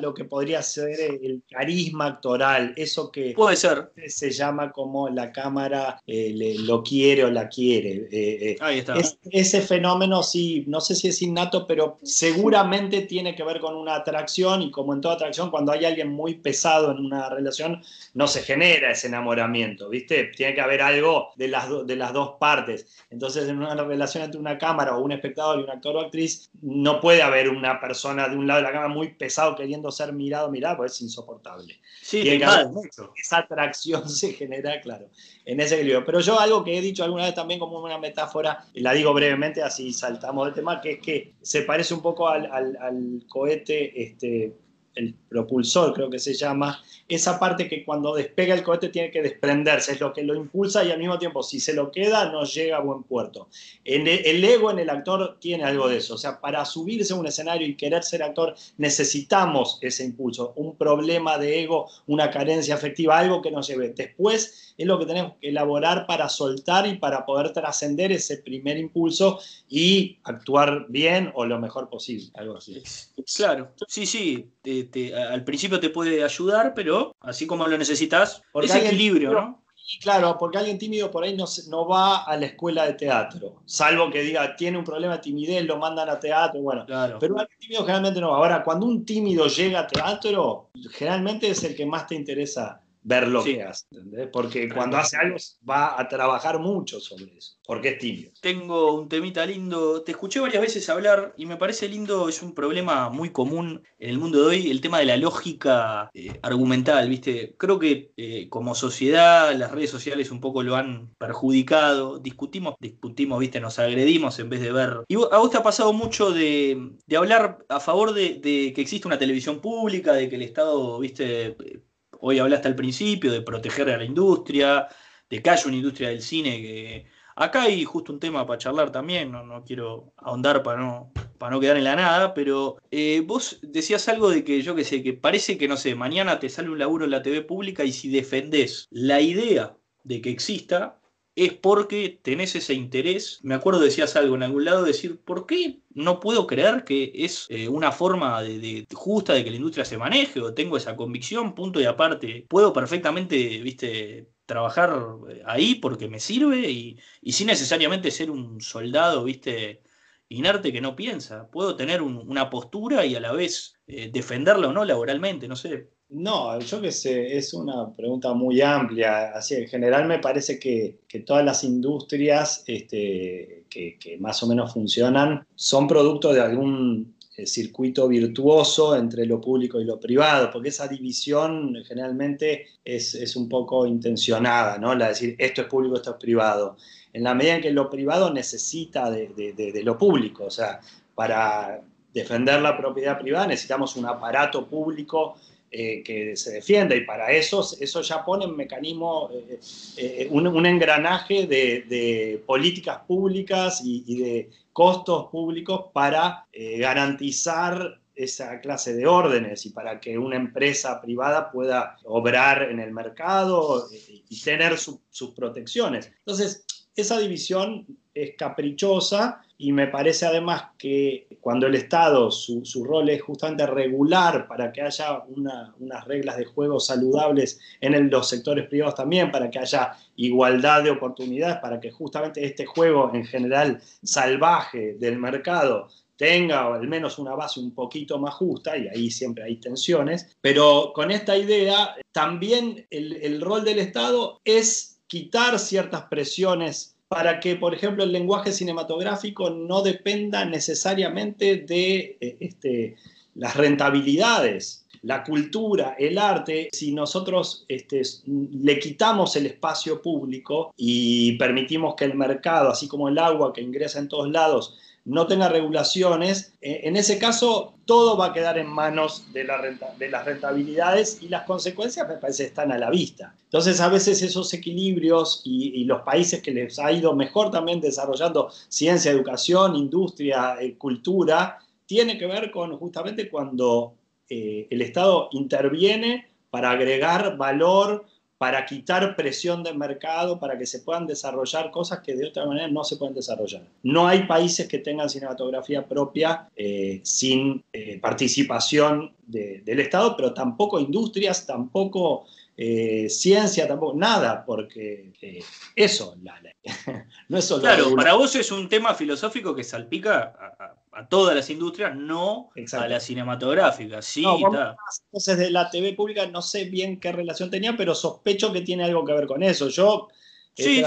lo que podría ser el carisma actoral, eso que puede ser se llama como la cámara eh, lo quiere o la quiere. Eh, eh, Ahí está. ese fenómeno sí, no sé si es innato, pero seguramente tiene que ver con una atracción y como en toda atracción, cuando hay alguien muy pesado en una relación, no se genera ese enamoramiento, ¿viste? Tiene que haber algo de las, de las dos partes. Entonces, en una relación entre una cámara o un espectador y un actor o actriz, no puede haber una persona de un lado de la cámara muy pesado queriendo ser mirado, mirado, pues es insoportable. Sí, esa atracción se genera, claro, en ese equilibrio. Pero yo algo que he dicho alguna vez también como una metáfora, y la digo brevemente, así saltamos del tema, que es que se parece un poco al, al cohete este, el propulsor creo que se llama, esa parte que cuando despega el cohete tiene que desprenderse, es lo que lo impulsa y al mismo tiempo si se lo queda no llega a buen puerto. el ego en el actor tiene algo de eso, o sea, para subirse a un escenario y querer ser actor necesitamos ese impulso, un problema de ego, una carencia afectiva, algo que nos lleve. Después es lo que tenemos que elaborar para soltar y para poder trascender ese primer impulso y actuar bien o lo mejor posible, algo así. Claro, sí, sí, al principio te puede ayudar, pero así como lo necesitas, ese equilibrio, ¿no? Claro, porque alguien tímido por ahí no, no va a la escuela de teatro, salvo que diga, tiene un problema de timidez, lo mandan a teatro, bueno. Pero alguien tímido generalmente no va. Ahora, cuando un tímido llega a teatro, generalmente es el que más te interesa ver lo que hace, Porque cuando hace algo va a trabajar mucho sobre eso, porque es tímido. Tengo un temita lindo, te escuché varias veces hablar y me parece lindo, es un problema muy común en el mundo de hoy, el tema de la lógica eh, argumental, ¿viste? Creo que eh, como sociedad las redes sociales un poco lo han perjudicado, discutimos, discutimos, ¿viste? Nos agredimos en vez de ver. Y a vos te ha pasado mucho de, hablar a favor de, de que existe una televisión pública, de que el Estado, ¿viste? Hoy hablaste al principio de proteger a la industria, de que haya una industria del cine que... Acá hay justo un tema para charlar también, no, quiero ahondar para no, para no quedar en la nada, pero eh, vos decías algo de que yo que sé, que parece que no sé, mañana te sale un laburo en la TV pública y si defendés la idea de que exista, es porque tenés ese interés. Me acuerdo decías algo en algún lado, decir, ¿por qué no puedo creer que es eh, una forma de, justa de que la industria se maneje? O tengo esa convicción, punto y aparte. Puedo perfectamente, viste, trabajar eh, ahí porque me sirve y, sin necesariamente ser un soldado, viste, inerte que no piensa. Puedo tener una postura y a la vez eh, defenderla o no laboralmente, no sé. No, yo que sé, es una pregunta muy amplia. Así, en general me parece que, todas las industrias este, que, más o menos funcionan son producto de algún eh, circuito virtuoso entre lo público y lo privado, porque esa división generalmente es, un poco intencionada, ¿no? La de decir esto es público, esto es privado. En la medida en que lo privado necesita de, de lo público, o sea, para defender la propiedad privada necesitamos un aparato público eh, que se defienda y para eso, eso ya pone un mecanismo, eh, eh, un, engranaje de, políticas públicas y, de costos públicos para garantizar esa clase de órdenes y para que una empresa privada pueda obrar en el mercado y tener sus protecciones. Entonces, esa división es caprichosa y me parece además que cuando el Estado, su, rol es justamente regular para que haya unas reglas de juego saludables en los sectores privados también, para que haya igualdad de oportunidades, para que justamente este juego en general salvaje del mercado tenga al menos una base un poquito más justa, y ahí siempre hay tensiones, pero con esta idea también el rol del Estado es quitar ciertas presiones para que, por ejemplo, el lenguaje cinematográfico no dependa necesariamente de eh, este, las rentabilidades. La cultura, el arte, si nosotros este, le quitamos el espacio público y permitimos que el mercado, así como el agua que ingresa en todos lados, no tenga regulaciones, eh, en ese caso todo va a quedar en manos de, la de las rentabilidades y las consecuencias me parece están a la vista. Entonces a veces esos equilibrios y, los países que les ha ido mejor también desarrollando ciencia, educación, industria, eh, cultura, tiene que ver con justamente cuando eh, el Estado interviene para agregar valor, para quitar presión del mercado, para que se puedan desarrollar cosas que de otra manera no se pueden desarrollar. No hay países que tengan cinematografía propia eh, sin eh, participación del Estado, pero tampoco industrias, tampoco eh, ciencia, tampoco nada, porque eso, no es solo... Claro, para vos es un tema filosófico que salpica a a todas las industrias, no a la cinematográfica. Sí, no, entonces de la TV pública no sé bien qué relación tenía, pero sospecho que tiene algo que ver con eso. Yo, sí,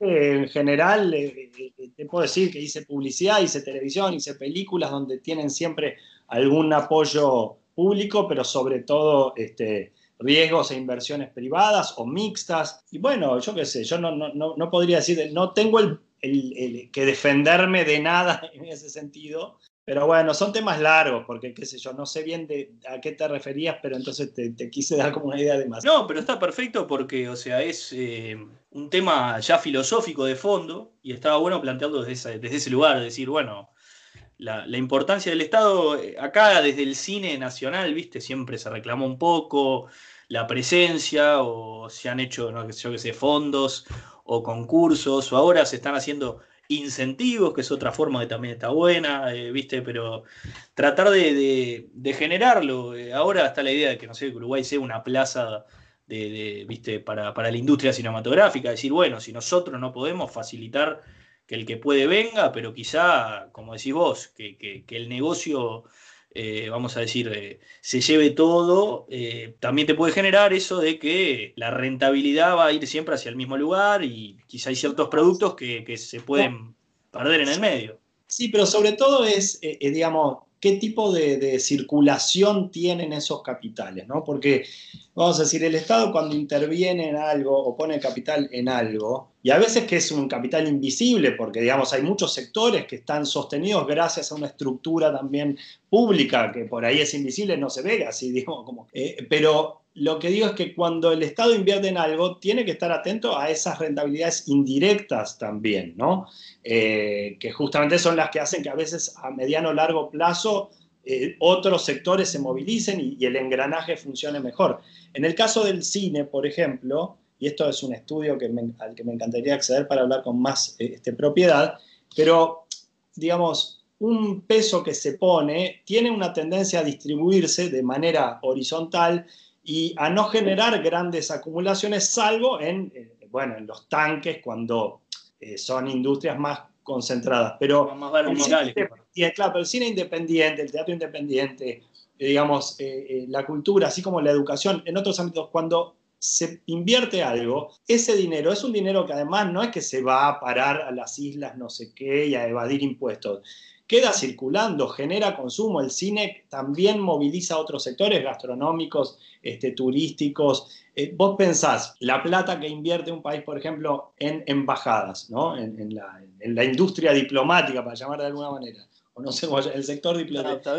en general, eh, eh, te puedo decir que hice publicidad, hice televisión, hice películas donde tienen siempre algún apoyo público, pero sobre todo este, riesgos e inversiones privadas o mixtas. Y bueno, yo qué sé, yo no, no, no podría decir, no tengo el el, que defenderme de nada en ese sentido. Pero bueno, son temas largos, porque qué sé yo, no sé bien a qué te referías, pero entonces te, quise dar como una idea de más. No, pero está perfecto porque, o sea, es eh, un tema ya filosófico de fondo y estaba bueno plantearlo desde, desde ese lugar, decir, bueno, la, importancia del Estado, eh, acá desde el cine nacional, viste, siempre se reclamó un poco la presencia o se han hecho, no, yo qué sé, fondos o concursos, o ahora se están haciendo incentivos, que es otra forma que también está buena, eh, ¿viste? Pero tratar de, generarlo. Eh, ahora está la idea de que, no sé, Uruguay sea una plaza de, ¿viste? Para, la industria cinematográfica, decir, bueno, si nosotros no podemos facilitar que el que puede venga, pero quizá, como decís vos, que, que el negocio eh, vamos a decir, eh, se lleve todo, eh, también te puede generar eso de que la rentabilidad va a ir siempre hacia el mismo lugar y quizá hay ciertos productos que, se pueden perder en el medio. Sí, pero sobre todo es, digamos, qué tipo de, circulación tienen esos capitales, ¿no? Porque, vamos a decir, el Estado cuando interviene en algo o pone capital en algo, y a veces que es un capital invisible, porque, digamos, hay muchos sectores que están sostenidos gracias a una estructura también pública, que por ahí es invisible, no se ve así, digo, como, eh, pero lo que digo es que cuando el Estado invierte en algo, tiene que estar atento a esas rentabilidades indirectas también, ¿no? Eh, que justamente son las que hacen que a veces a mediano o largo plazo eh, otros sectores se movilicen y, el engranaje funcione mejor. En el caso del cine, por ejemplo, y esto es un estudio al que me encantaría acceder para hablar con más eh, este, propiedad, pero digamos, un peso que se pone tiene una tendencia a distribuirse de manera horizontal y a no generar grandes acumulaciones, salvo en, eh, bueno, en los tanques cuando eh, son industrias más concentradas. Pero, el cine claro, pero el cine independiente, el teatro independiente, eh, digamos, la cultura, así como la educación, en otros ámbitos, cuando se invierte algo, ese dinero es un dinero que además no es que se va a parar a las islas no sé qué y a evadir impuestos queda circulando, genera consumo. El cine también moviliza otros sectores gastronómicos, este, turísticos. Eh, vos pensás, la plata que invierte un país, por ejemplo, en embajadas, ¿no? en, la, industria diplomática, para llamar de alguna manera, o no sé, el sector diplomático.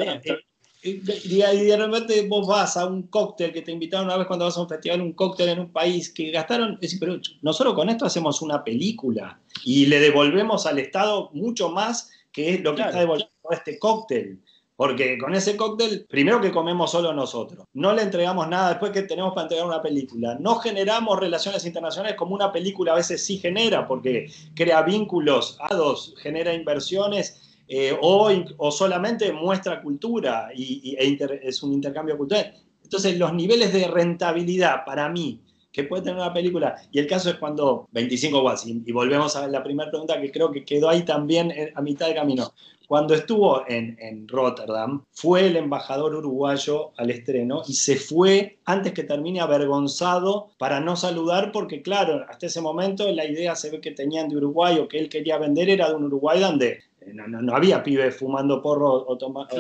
Y de repente vos vas a un cóctel que te invitaron una vez cuando vas a un festival, un cóctel en un país que gastaron, es pero nosotros con esto hacemos una película y le devolvemos al Estado mucho más que es lo que está devolviendo este cóctel. Porque con ese cóctel, primero que comemos solo nosotros, no le entregamos nada después que tenemos para entregar una película, no generamos relaciones internacionales como una película a veces sí genera, porque crea vínculos, dos genera inversiones eh, o, o, solamente muestra cultura y, e es un intercambio cultural. Entonces, los niveles de rentabilidad para mí que puede tener una película, y el caso es cuando 25 watts, y, volvemos a la primera pregunta que creo que quedó ahí también eh, a mitad de camino. Cuando estuvo en, en, Rotterdam, fue el embajador uruguayo al estreno y se fue antes que termine avergonzado para no saludar, porque claro, hasta ese momento la idea se ve que tenían de Uruguay o que él quería vender era de un Uruguay donde no, había pibes fumando porro o, tomando.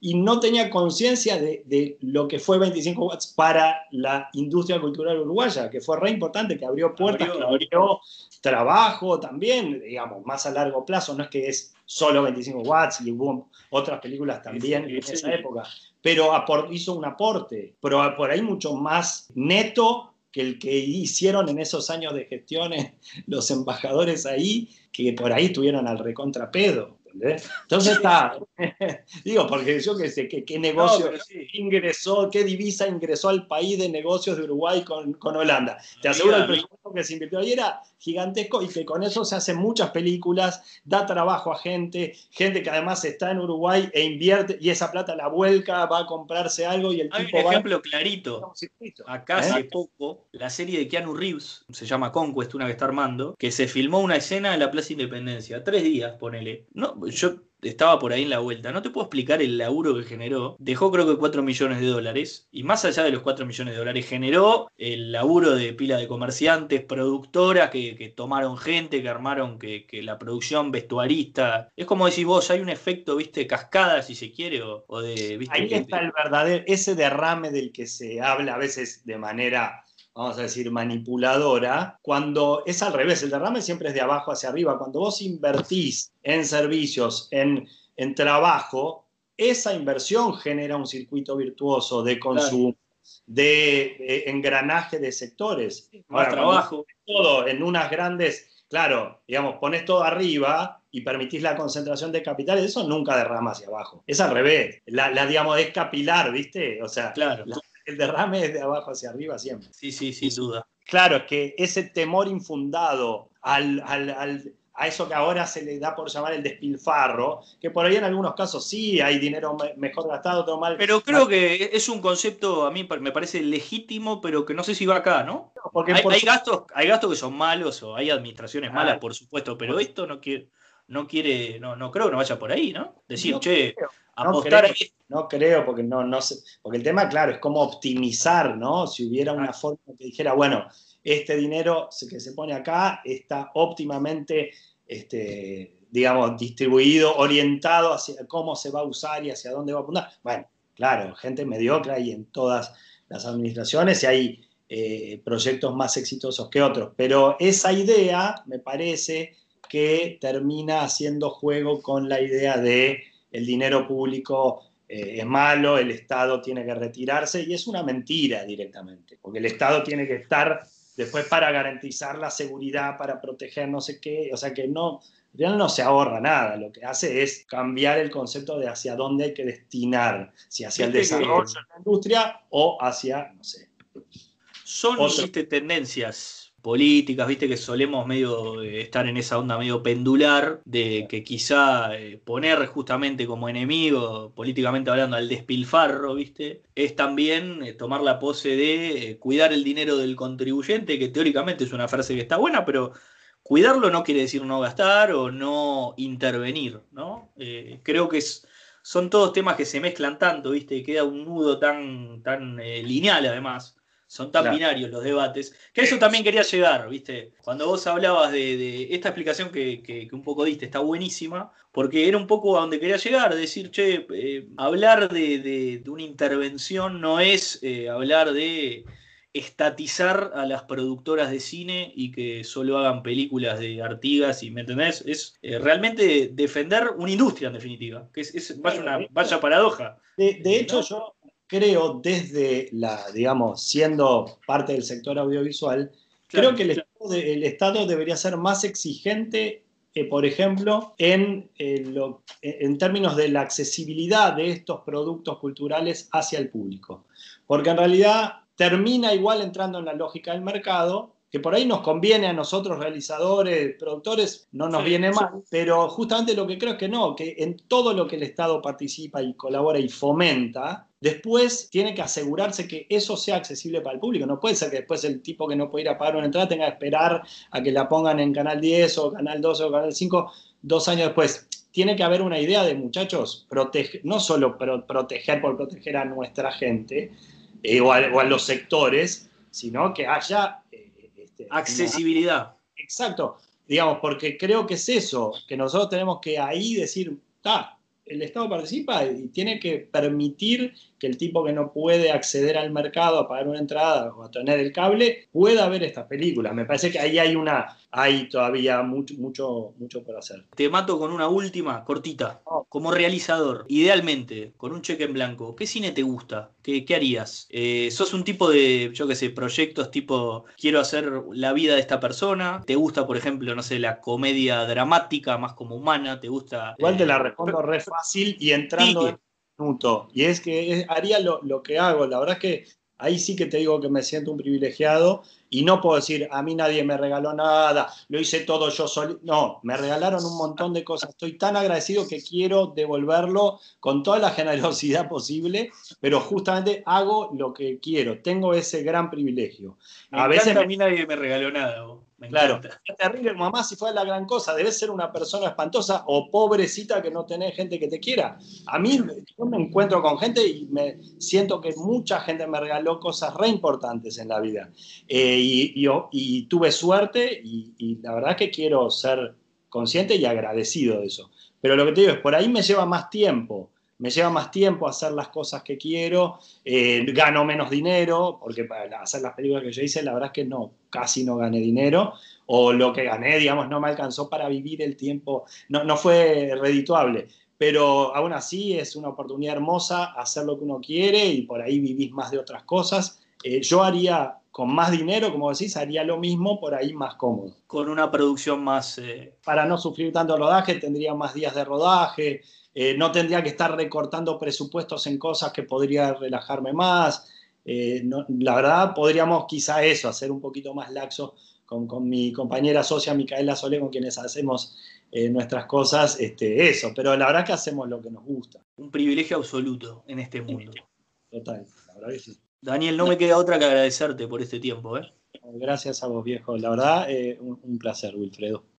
Y no tenía conciencia de, lo que fue 25 watts para la industria cultural uruguaya, que fue re importante, que abrió puertas, que abrió trabajo también, digamos, más a largo plazo. No es que es solo 25 watts y hubo otras películas también en esa época, pero hizo un aporte, pero por ahí mucho más neto que el que hicieron en esos años de gestión los embajadores ahí, que por ahí tuvieron al recontrapedo. Entonces está, digo, porque yo qué sé, qué, negocio ingresó, qué divisa ingresó al país de negocios de Uruguay con, con Holanda. Te aseguro el presupuesto que se invirtió ahí era gigantesco y que con eso se hacen muchas películas, da trabajo a gente, gente que además está en Uruguay e invierte y esa plata la vuelca, va a comprarse algo y el Hay un ejemplo clarito. Acá hace poco, la serie de Keanu Reeves, se llama Conquest, una que está armando, que se filmó una escena en la Plaza Independencia, tres días, ponele. No, yo estaba por ahí en la vuelta. No te puedo explicar el laburo que generó. Dejó creo que 4 millones de dólares. Y más allá de los 4 millones de dólares, generó el laburo de pila de comerciantes, productoras que, tomaron gente, que armaron que, la producción vestuarista. Es como decís vos, hay un efecto, viste, cascada, si se quiere, o, de... ahí está el verdadero, ese derrame del que se habla a veces de manera vamos a decir, manipuladora, cuando es al revés, el derrame siempre es de abajo hacia arriba. Cuando vos invertís en servicios, en, en trabajo, esa inversión genera un circuito virtuoso de consumo, de, engranaje de sectores. Ahora, trabajo. Todo en unas grandes, claro, digamos, pones todo arriba y permitís la concentración de capitales, eso nunca derrama hacia abajo. Es al revés. La, digamos, es capilar, ¿viste? O sea, claro el derrame es de abajo hacia arriba siempre. Sí, sí, sin duda. Claro, es que ese temor infundado al, a eso que ahora se le da por llamar el despilfarro, que por ahí en algunos casos sí hay dinero mejor gastado, otro mal. Pero creo que es un concepto, a mí me parece legítimo, pero que no sé si va acá, ¿no? Porque hay, gastos, hay gastos que son malos o hay administraciones malas, por supuesto, pero esto no quiere, no quiere, no, no creo que no vaya por ahí, ¿no? Decir, che, apostar no creo, porque no, no sé, porque el tema, claro, es cómo optimizar, ¿no? Si hubiera una forma que dijera, bueno, este dinero que se pone acá está óptimamente, este, digamos, distribuido, orientado hacia cómo se va a usar y hacia dónde va a apuntar. Bueno, claro, gente mediocre hay en todas las administraciones y hay eh, proyectos más exitosos que otros, pero esa idea me parece que termina haciendo juego con la idea de el dinero público eh, es malo, el Estado tiene que retirarse y es una mentira directamente, porque el Estado tiene que estar después para garantizar la seguridad, para proteger no sé qué, o sea que no, realmente no se ahorra nada, lo que hace es cambiar el concepto de hacia dónde hay que destinar, si hacia el desarrollo de la industria o hacia, no sé. Son, tendencias políticas, viste que solemos medio eh, estar en esa onda medio pendular de que quizá eh, poner justamente como enemigo, políticamente hablando, al despilfarro, viste, es también eh, tomar la pose de cuidar el dinero del contribuyente, que teóricamente es una frase que está buena, pero cuidarlo no quiere decir no gastar o no intervenir, ¿no? creo que son todos temas que se mezclan tanto, viste, queda un nudo tan, tan lineal además son tan binarios los debates, que a eso también quería llegar, ¿viste? Cuando vos hablabas de, esta explicación que, un poco diste, está buenísima, porque era un poco a donde quería llegar, decir, che, eh, hablar de, una intervención no es eh, hablar de estatizar a las productoras de cine y que solo hagan películas de Artigas y, ¿me entendés? Es eh, realmente defender una industria en definitiva, que es, vaya una vaya paradoja. De, hecho, yo creo desde la, digamos, siendo parte del sector audiovisual, creo que el estado, debería ser más exigente eh, por ejemplo, en, eh, en, términos de la accesibilidad de estos productos culturales hacia el público. Porque en realidad termina igual entrando en la lógica del mercado, que por ahí nos conviene a nosotros realizadores, productores, no nos viene mal, pero justamente lo que creo es que no, que en todo lo que el Estado participa y colabora y fomenta, después tiene que asegurarse que eso sea accesible para el público. No puede ser que después el tipo que no puede ir a pagar una entrada tenga que esperar a que la pongan en Canal 10 o Canal 12 o Canal 5 dos años después. Tiene que haber una idea de muchachos, no solo proteger por proteger a nuestra gente, eh, o, a, los sectores, sino que haya... Eh, este, Accesibilidad. exacto, digamos, porque creo que es eso, que nosotros tenemos que ahí decir, está, el Estado participa y tiene que permitir que el tipo que no puede acceder al mercado a pagar una entrada o a tener el cable pueda ver estas películas. Me parece que ahí hay una, hay todavía mucho, mucho, mucho por hacer. Te mato con una última, cortita. Como realizador, idealmente, con un cheque en blanco, ¿qué cine te gusta? ¿Qué, qué harías? Eh, ¿Sos un tipo de, yo qué sé, proyectos tipo, quiero hacer la vida de esta persona? ¿Te gusta, por ejemplo, no sé, la comedia dramática más como humana? ¿Te gusta? Igual te la eh, respondo re fácil y entrando en minuto. Y es que haría lo, lo que hago. La verdad es que ahí sí que te digo que me siento un privilegiado y no puedo decir, a mí nadie me regaló nada, lo hice todo yo solo. No, me regalaron un montón de cosas. Estoy tan agradecido que quiero devolverlo con toda la generosidad posible, pero justamente hago lo que quiero. Tengo ese gran privilegio. a veces a mí nadie me regaló nada claro, es terrible, mamá, si fue la gran cosa, debes ser una persona espantosa o pobrecita que no tenés gente que te quiera. A mí, yo me encuentro con gente y me siento que mucha gente me regaló cosas re importantes en la vida. Eh, y, tuve suerte y, y la verdad que quiero ser consciente y agradecido de eso. Pero lo que te digo es, por ahí me lleva más tiempo me lleva más tiempo hacer las cosas que quiero, eh, gano menos dinero, porque para hacer las películas que yo hice, la verdad es que no, casi no gané dinero, o lo que gané, digamos, no me alcanzó para vivir el tiempo, no, no fue redituable. Pero aún así es una oportunidad hermosa hacer lo que uno quiere y por ahí vivís más de otras cosas. Eh, yo haría con más dinero, como decís, haría lo mismo por ahí más cómodo. Con una producción más... Eh, para no sufrir tanto rodaje, tendría más días de rodaje, eh, no tendría que estar recortando presupuestos en cosas que podría relajarme más. Eh, la verdad, podríamos quizá eso, hacer un poquito más laxo con, mi compañera socia Micaela Solé, con quienes hacemos nuestras cosas, este, eso. Pero la verdad que hacemos lo que nos gusta. Un privilegio absoluto en este mundo. Total, la verdad que sí. Daniel, no me queda otra que agradecerte por este tiempo. Gracias a vos, viejo. La verdad, un placer, Wilfredo.